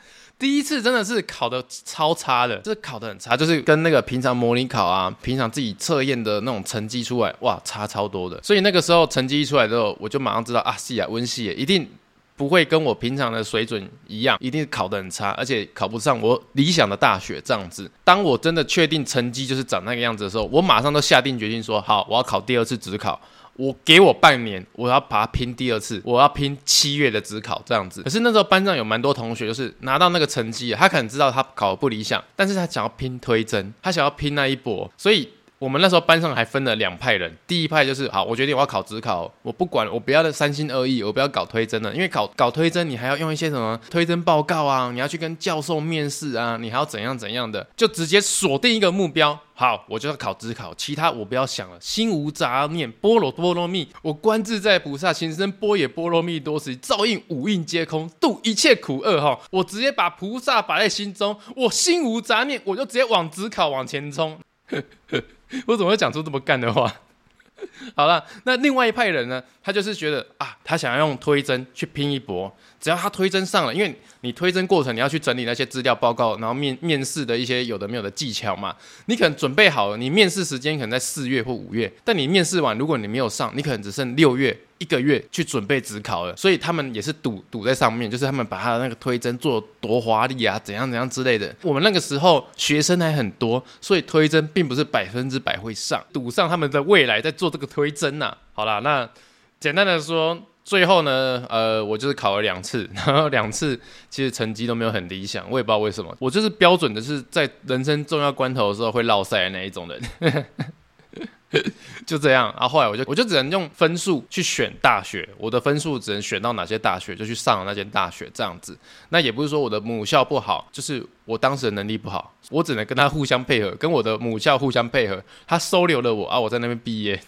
第一次真的是考的超差的，就是考的很差，就是跟那个平常模拟考啊，平常自己测验的那种成绩出来，哇，差超多的。所以那个时候成绩一出来之后，我就马上知道啊，是啊，温系一定不会跟我平常的水准一样，一定考得很差，而且考不上我理想的大学这样子。当我真的确定成绩就是长那个样子的时候，我马上都下定决心说，好，我要考第二次指考。我给我半年，我要把它拼第二次，我要拼七月的指考这样子。可是那时候班上有蛮多同学，就是拿到那个成绩，他可能知道他考得不理想，但是他想要拼推甄，他想要拼那一搏，所以。我们那时候班上还分了两派人，第一派就是好，我决定我要考指考，我不管，我不要的三心二意，我不要搞推甄了，因为搞搞推甄你还要用一些什么推甄报告啊，你要去跟教授面试啊，你还要怎样怎样的，就直接锁定一个目标，好，我就要考指考，其他我不要想了，心无杂念，波若波罗蜜，我观自在菩萨行深波也波罗蜜多时，照应五蕴皆空，度一切苦厄哈，我直接把菩萨摆在心中，我心无杂念，我就直接往指考往前冲。我怎么会讲出这么干的话？好了，那另外一派人呢？他就是觉得啊，他想要用推针去拼一搏，只要他推甄上了，因为你推甄过程你要去整理那些资料报告，然后面面试的一些有的没有的技巧嘛，你可能准备好了，你面试时间可能在四月或五月，但你面试完，如果你没有上，你可能只剩六月。一个月去准备职考了，所以他们也是赌赌在上面，就是他们把他的那个推甄做多华丽啊，怎样怎样之类的。我们那个时候学生还很多，所以推甄并不是百分之百会上，赌上他们的未来在做这个推甄呐。好啦，那简单的说，最后呢，呃，我就是考了两次，然后两次其实成绩都没有很理想，我也不知道为什么，我就是标准的是在人生重要关头的时候会落赛的那一种人。就这样，然后后来我就我就只能用分数去选大学，我的分数只能选到哪些大学就去上了那间大学这样子。那也不是说我的母校不好，就是我当时的能力不好，我只能跟他互相配合，跟我的母校互相配合，他收留了我啊，我在那边毕业。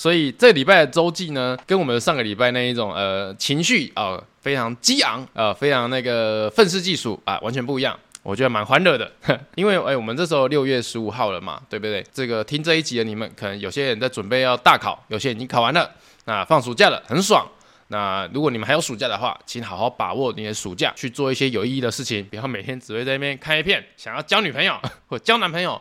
所以这礼拜的周记呢，跟我们上个礼拜那一种呃情绪啊、非常激昂啊、非常那个愤世嫉俗啊完全不一样。我觉得蛮欢乐的，因为哎，我们这时候六月十五号了嘛，对不对？这个听这一集的你们，可能有些人在准备要大考，有些已经考完了，那放暑假了，很爽。那如果你们还有暑假的话，请好好把握你的暑假，去做一些有意义的事情，不要每天只会在那边看一片，想要交女朋友或交男朋友。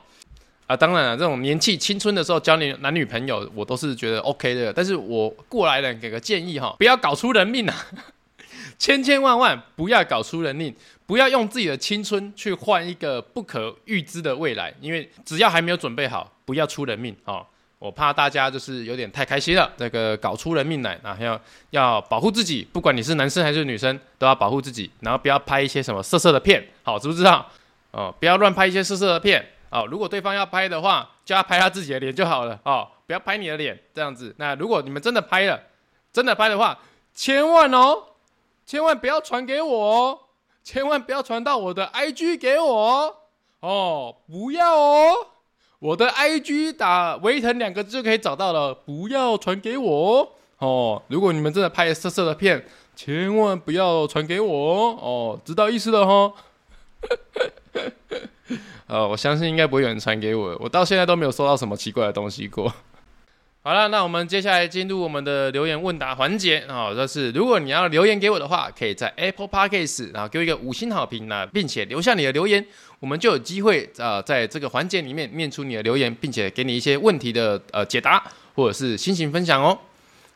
啊，当然了，这种年纪青春的时候交女男女朋友，我都是觉得 OK 的。但是我过来人给个建议哈，不要搞出人命啊！千千万万不要搞出人命，不要用自己的青春去换一个不可预知的未来，因为只要还没有准备好，不要出人命啊。我怕大家就是有点太开心了，这个搞出人命来，啊要要保护自己，不管你是男生还是女生，都要保护自己，然后不要拍一些什么色色的片，好，知不知道？哦，不要乱拍一些色色的片。哦，如果对方要拍的话，就要拍他自己的脸就好了哦，不要拍你的脸这样子。那如果你们真的拍了，真的拍的话，千万哦，千万不要传给我哦，千万不要传到我的 IG 给我哦，不要哦，我的 IG 打“维腾”两个字就可以找到了，不要传给我哦。哦如果你们真的拍色色的片，千万不要传给我哦，知道意思了哈。呃，我相信应该不会有人传给我，我到现在都没有收到什么奇怪的东西过。好了，那我们接下来进入我们的留言问答环节啊，就是如果你要留言给我的话，可以在 Apple Podcast 然后给我一个五星好评呢，并且留下你的留言，我们就有机会啊，在这个环节里面念出你的留言，并且给你一些问题的呃解答或者是心情分享哦。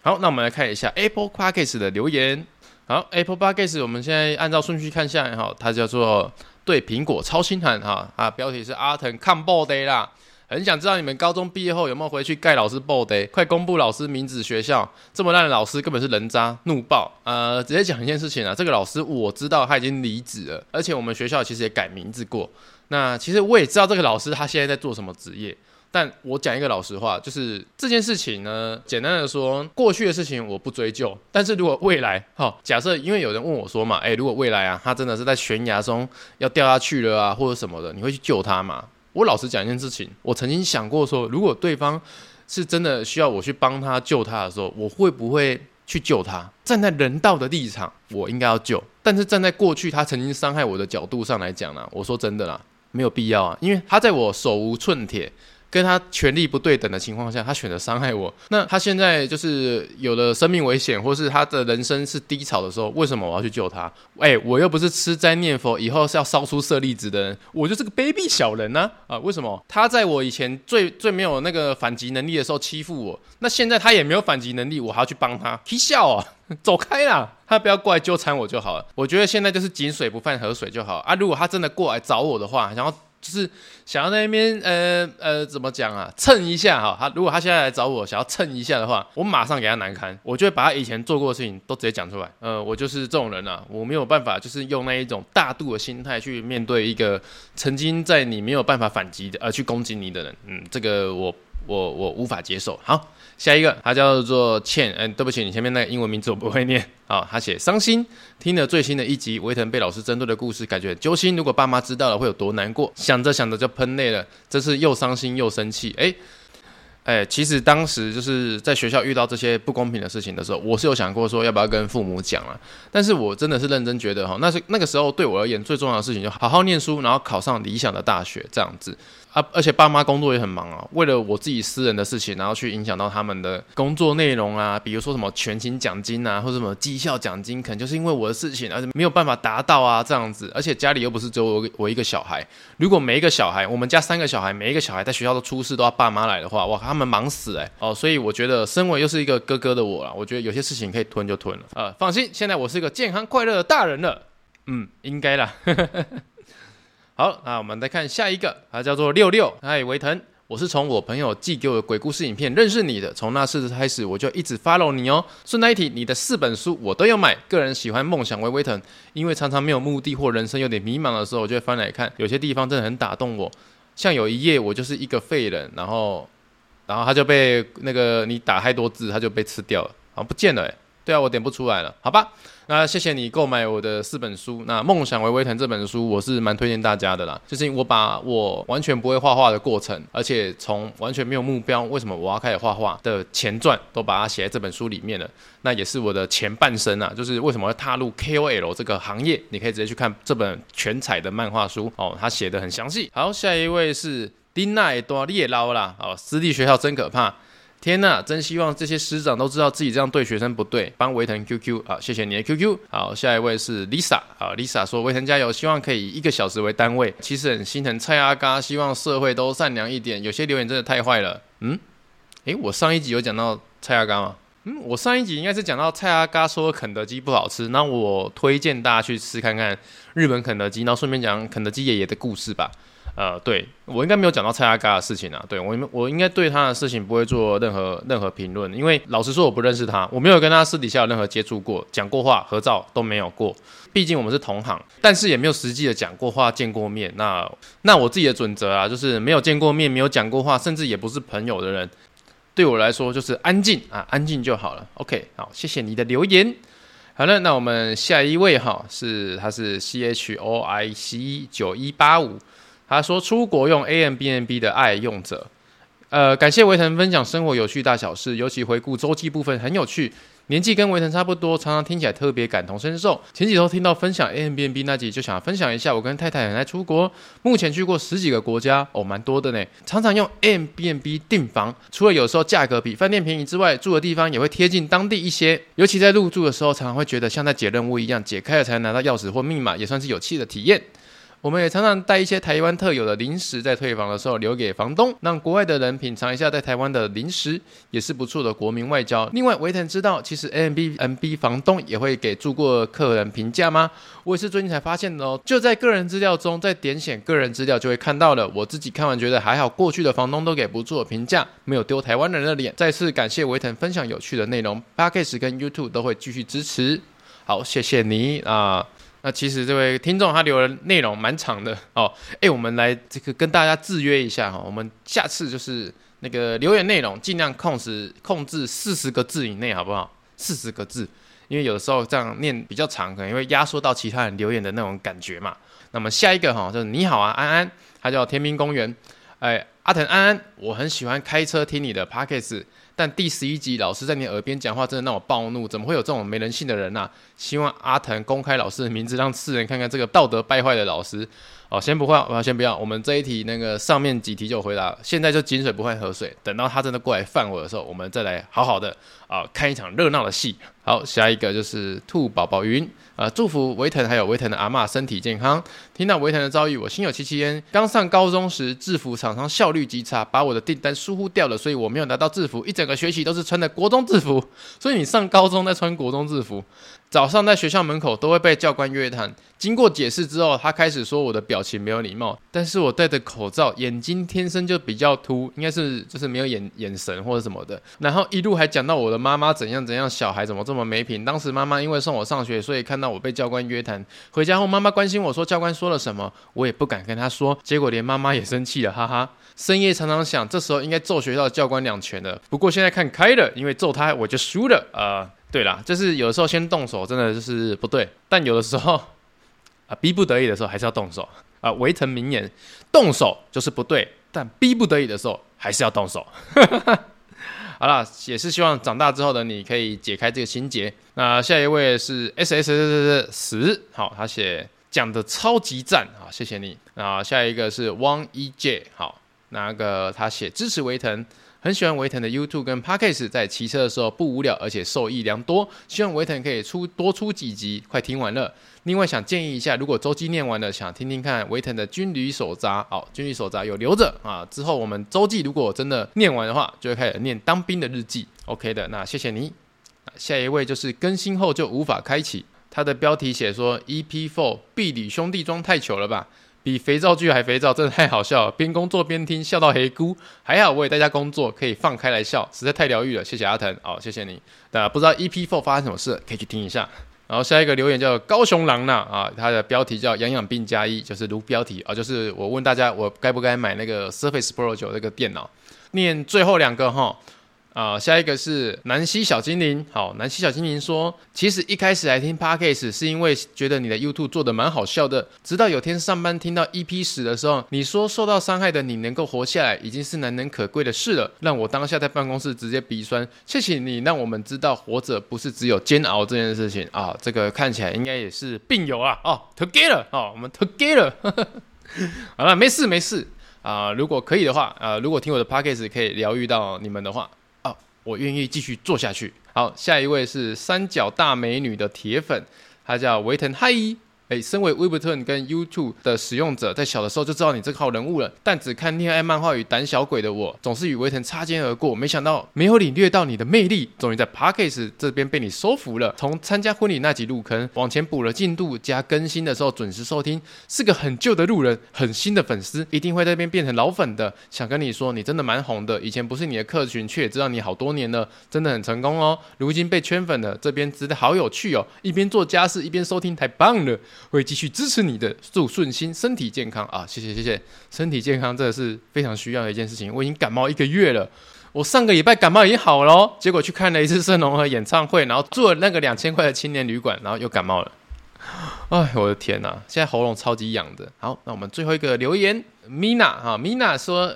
好，那我们来看一下 Apple Podcast 的留言。好，Apple Podcast 我们现在按照顺序看下来哈，它叫做。对苹果超心寒哈啊！标题是阿腾看报的啦，很想知道你们高中毕业后有没有回去盖老师报的？快公布老师名字、学校，这么烂的老师根本是人渣，怒爆！呃，直接讲一件事情啊，这个老师我知道他已经离职了，而且我们学校其实也改名字过。那其实我也知道这个老师他现在在做什么职业。但我讲一个老实话，就是这件事情呢，简单的说，过去的事情我不追究。但是如果未来，哈，假设因为有人问我说嘛，诶，如果未来啊，他真的是在悬崖中要掉下去了啊，或者什么的，你会去救他吗？我老实讲一件事情，我曾经想过说，如果对方是真的需要我去帮他救他的时候，我会不会去救他？站在人道的立场，我应该要救。但是站在过去他曾经伤害我的角度上来讲呢，我说真的啦，没有必要啊，因为他在我手无寸铁。跟他权力不对等的情况下，他选择伤害我。那他现在就是有了生命危险，或是他的人生是低潮的时候，为什么我要去救他？哎、我又不是吃斋念佛，以后是要烧出舍利子的人，我就是个卑鄙小人呢、啊！为什么？他在我以前最最没有那个反击能力的时候欺负我，那现在他也没有反击能力，我还要去帮他？踢笑啊！走开啦！他不要过来纠缠我就好了。我觉得现在就是井水不犯河水就好啊。如果他真的过来找我的话，然后。就是想要在那边呃呃怎么讲啊蹭一下哈，他如果他现在来找我想要蹭一下的话，我马上给他难堪，我就会把他以前做过的事情都直接讲出来。呃，我就是这种人啊，我没有办法就是用那一种大度的心态去面对一个曾经在你没有办法反击的呃去攻击你的人，嗯，这个我我我无法接受。好。下一个，他叫做倩，嗯、对不起，你前面那个英文名字我不会念。好，他写伤心，听了最新的一集维腾被老师针对的故事，感觉很揪心。如果爸妈知道了会有多难过？想着想着就喷泪了，这是又伤心又生气。哎、欸，哎、其实当时就是在学校遇到这些不公平的事情的时候，我是有想过说要不要跟父母讲啊。但是我真的是认真觉得哈，那是那个时候对我而言最重要的事情，就好好念书，然后考上理想的大学这样子。啊，而且爸妈工作也很忙啊，为了我自己私人的事情，然后去影响到他们的工作内容啊，比如说什么全勤奖金啊，或者什么绩效奖金，可能就是因为我的事情，而且没有办法达到啊，这样子。而且家里又不是只有我我一个小孩，如果每一个小孩，我们家三个小孩，每一个小孩在学校都出事，都要爸妈来的话，哇，他们忙死哎、哦，所以我觉得，身为又是一个哥哥的我啊，我觉得有些事情可以吞就吞了。呃，放心，现在我是一个健康快乐的大人了。嗯，应该啦。好，那我们再看下一个，它叫做六六，嗨，维腾，我是从我朋友寄给我的鬼故事影片认识你的，从那次开始我就一直 follow 你哦。顺带一提，你的四本书我都有买，个人喜欢《梦想为维腾》，因为常常没有目的或人生有点迷茫的时候，我就会翻来看，有些地方真的很打动我。像有一页我就是一个废人，然后，然后他就被那个你打太多字，他就被吃掉了，好像不见了诶。对啊，我点不出来了，好吧。那谢谢你购买我的四本书。那《梦想为微腾》这本书，我是蛮推荐大家的啦。就是我把我完全不会画画的过程，而且从完全没有目标，为什么我要开始画画的前传，都把它写在这本书里面了。那也是我的前半生啊，就是为什么会踏入 KOL 这个行业。你可以直接去看这本全彩的漫画书哦，它写得很详细。好，下一位是丁奈多列捞啦。哦，私立学校真可怕。天呐，真希望这些师长都知道自己这样对学生不对，帮维腾 QQ 啊，谢谢你的 QQ。好，下一位是 Lisa 啊，Lisa 说维腾加油，希望可以以一个小时为单位。其实很心疼蔡阿嘎，希望社会都善良一点。有些留言真的太坏了。嗯，诶，我上一集有讲到蔡阿嘎吗？嗯，我上一集应该是讲到蔡阿嘎说肯德基不好吃，那我推荐大家去吃看看日本肯德基，然后顺便讲肯德基爷爷的故事吧。呃，对，我应该没有讲到蔡阿嘎的事情啊。对，我我应该对他的事情不会做任何任何评论，因为老实说我不认识他，我没有跟他私底下有任何接触过，讲过话、合照都没有过。毕竟我们是同行，但是也没有实际的讲过话、见过面。那那我自己的准则啊，就是没有见过面、没有讲过话，甚至也不是朋友的人，对我来说就是安静啊，安静就好了。OK，好，谢谢你的留言。好了，那我们下一位哈是他是 C H O I C 九一八五。他说：“出国用 Airbnb 的爱用者，呃，感谢维腾分享生活有趣大小事，尤其回顾周记部分很有趣。年纪跟维腾差不多，常常听起来特别感同身受。前几周听到分享 Airbnb 那集，就想分享一下。我跟太太很爱出国，目前去过十几个国家，哦，蛮多的呢。常常用 Airbnb 订房，除了有时候价格比饭店便宜之外，住的地方也会贴近当地一些。尤其在入住的时候，常常会觉得像在解任务一样，解开了才能拿到钥匙或密码，也算是有趣的体验。”我们也常常带一些台湾特有的零食，在退房的时候留给房东，让国外的人品尝一下在台湾的零食，也是不错的国民外交。另外，维腾知道，其实 Airbnb 房东也会给住过客人评价吗？我也是最近才发现的哦。就在个人资料中，在点选个人资料就会看到了。我自己看完觉得还好，过去的房东都给不错的评价，没有丢台湾人的脸。再次感谢维腾分享有趣的内容，Podcast 跟 YouTube 都会继续支持。好，谢谢你啊。那其实这位听众他留的内容蛮长的哦，诶，我们来这个跟大家制约一下哈，我们下次就是那个留言内容尽量控制控制四十个字以内，好不好？四十个字，因为有的时候这样念比较长，可能会压缩到其他人留言的那种感觉嘛。那么下一个哈，就是你好啊，安安，他叫天兵公园，哎，阿腾安安，我很喜欢开车听你的 Podcast。但第十一集老师在你耳边讲话，真的让我暴怒！怎么会有这种没人性的人呐、啊？希望阿腾公开老师的名字，让世人看看这个道德败坏的老师。哦，先不换，我先不要。我们这一题那个上面几题就回答，现在就井水不犯河水。等到他真的过来犯我的时候，我们再来好好的啊看一场热闹的戏。好，下一个就是兔宝宝云。啊，祝福维腾还有维腾的阿嬷身体健康。听到维腾的遭遇，我心有戚戚焉。刚上高中时，制服厂商效率极差，把我的订单疏忽掉了，所以我没有拿到制服。一整个学期都是穿的国中制服，所以你上高中再穿国中制服。早上在学校门口都会被教官约谈，经过解释之后，他开始说我的表情没有礼貌，但是我戴着口罩，眼睛天生就比较凸，应该是就是没有眼眼神或者什么的。然后一路还讲到我的妈妈怎样怎样，小孩怎么这么没品。当时妈妈因为送我上学，所以看到我被教官约谈。回家后妈妈关心我说教官说了什么，我也不敢跟他说，结果连妈妈也生气了，哈哈。深夜常常想，这时候应该揍学校的教官两拳的，不过现在看开了，因为揍他我就输了啊。对啦，就是有的时候先动手，真的就是不对。但有的时候 啊，逼不得已的时候还是要动手啊。维腾名言：动手就是不对，但逼不得已的时候还是要动手。好啦，也是希望长大之后的你可以解开这个心结。那下一位是 S S S S 十，好，他写讲的超级赞啊，谢谢你。那下一个是汪一 J，好，那个他写支持维腾。很喜欢维腾的 YouTube 跟 Podcast，在骑车的时候不无聊，而且受益良多。希望维腾可以出多出几集，快听完了。另外想建议一下，如果周记念完了，想听听看维腾的军旅手札。好，军旅手札有留着啊。之后我们周记如果真的念完的话，就会开始念当兵的日记。OK 的，那谢谢你。下一位就是更新后就无法开启，他的标题写说 EP4 毕旅兄弟装太糗了吧。比肥皂剧还肥皂，真的太好笑了！边工作边听，笑到黑菇。还好我也在家工作，可以放开来笑，实在太疗愈了。谢谢阿腾，好，谢谢你。那不知道 EP Four 发生什么事，可以去听一下。然后下一个留言叫高雄狼娜啊，他的标题叫“养养病加一”，就是如标题啊，就是我问大家，我该不该买那个 Surface Pro 9这个电脑？念最后两个哈。啊、下一个是南希小精灵。好，南希小精灵说，其实一开始来听 Podcast 是因为觉得你的 YouTube 做的蛮好笑的。直到有天上班听到 EP 十的时候，你说受到伤害的你能够活下来，已经是难能可贵的事了，让我当下在办公室直接鼻酸。谢谢你让我们知道活着不是只有煎熬这件事情啊。这个看起来应该也是病友啊。哦，Together 哦，我们 Together。好了，没事没事啊。如果可以的话，啊，如果听我的 Podcast 可以疗愈到你们的话。我愿意继续做下去。好，下一位是三角大美女的铁粉，她叫维腾嗨。哎，身为 Webtoon 跟 YouTube 的使用者，在小的时候就知道你这号人物了。但只看恋爱漫画与胆小鬼的我，总是与维腾擦肩而过。没想到没有领略到你的魅力，终于在 Podcast 这边被你收服了。从参加婚礼那集入坑，往前补了进度，加更新的时候准时收听。是个很旧的路人，很新的粉丝，一定会在这边变成老粉的。想跟你说，你真的蛮红的。以前不是你的客群，却也知道你好多年了，真的很成功哦。如今被圈粉了，这边真的好有趣哦。一边做家事一边收听，太棒了。会继续支持你的，祝顺心，身体健康啊！谢谢谢谢，身体健康这是非常需要的一件事情。我已经感冒一个月了，我上个礼拜感冒已经好了，结果去看了一次圣龙和演唱会，然后住了那个两千块的青年旅馆，然后又感冒了。哎，我的天哪，现在喉咙超级痒的。好，那我们最后一个留言，Mina 哈，Mina 说。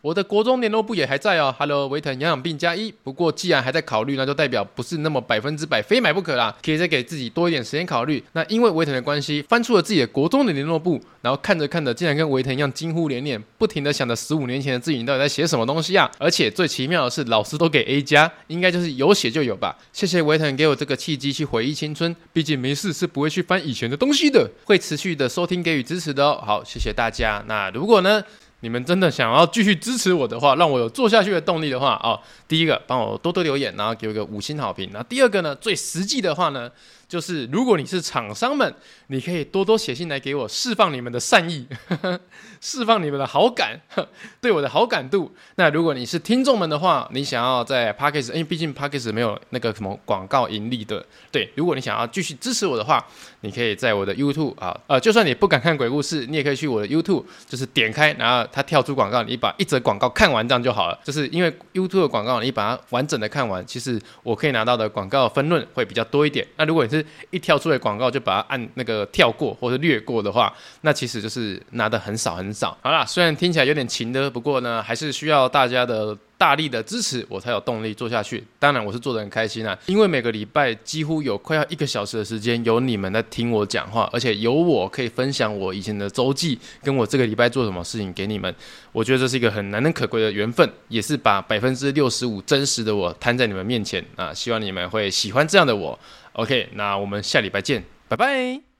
我的国中联络簿也还在哦。Hello，维腾营养病加一。不过既然还在考虑，那就代表不是那么百分之百非买不可啦。可以再给自己多一点时间考虑。那因为维腾的关系，翻出了自己的国中的联络簿，然后看着看着，竟然跟维腾一样惊呼连连，不停的想着十五年前的自己到底在写什么东西啊！而且最奇妙的是，老师都给 A 加，应该就是有写就有吧。谢谢维腾给我这个契机去回忆青春，毕竟没事是不会去翻以前的东西的，会持续的收听给予支持的哦。好，谢谢大家。那如果呢？你们真的想要继续支持我的话，让我有做下去的动力的话，哦，第一个帮我多多留言，然后给我一个五星好评。那第二个呢，最实际的话呢，就是如果你是厂商们，你可以多多写信来给我，释放你们的善意，呵 呵释放你们的好感，对我的好感度。那如果你是听众们的话，你想要在 Podcast，因为毕竟 Podcast 没有那个什么广告盈利的，对。如果你想要继续支持我的话，你可以在我的 YouTube 啊，呃，就算你不敢看鬼故事，你也可以去我的 YouTube，就是点开，然后它跳出广告，你把一则广告看完，这样就好了。就是因为 YouTube 的广告，你把它完整的看完，其实我可以拿到的广告分论会比较多一点。那如果你是一跳出来广告就把它按那个跳过或者略过的话，那其实就是拿的很少很少。好啦，虽然听起来有点勤的，不过呢，还是需要大家的。大力的支持，我才有动力做下去。当然，我是做得很开心啊，因为每个礼拜几乎有快要一个小时的时间，有你们在听我讲话，而且有我可以分享我以前的周记，跟我这个礼拜做什么事情给你们。我觉得这是一个很难能可贵的缘分，也是把百分之六十五真实的我摊在你们面前啊！希望你们会喜欢这样的我。OK，那我们下礼拜见，拜拜。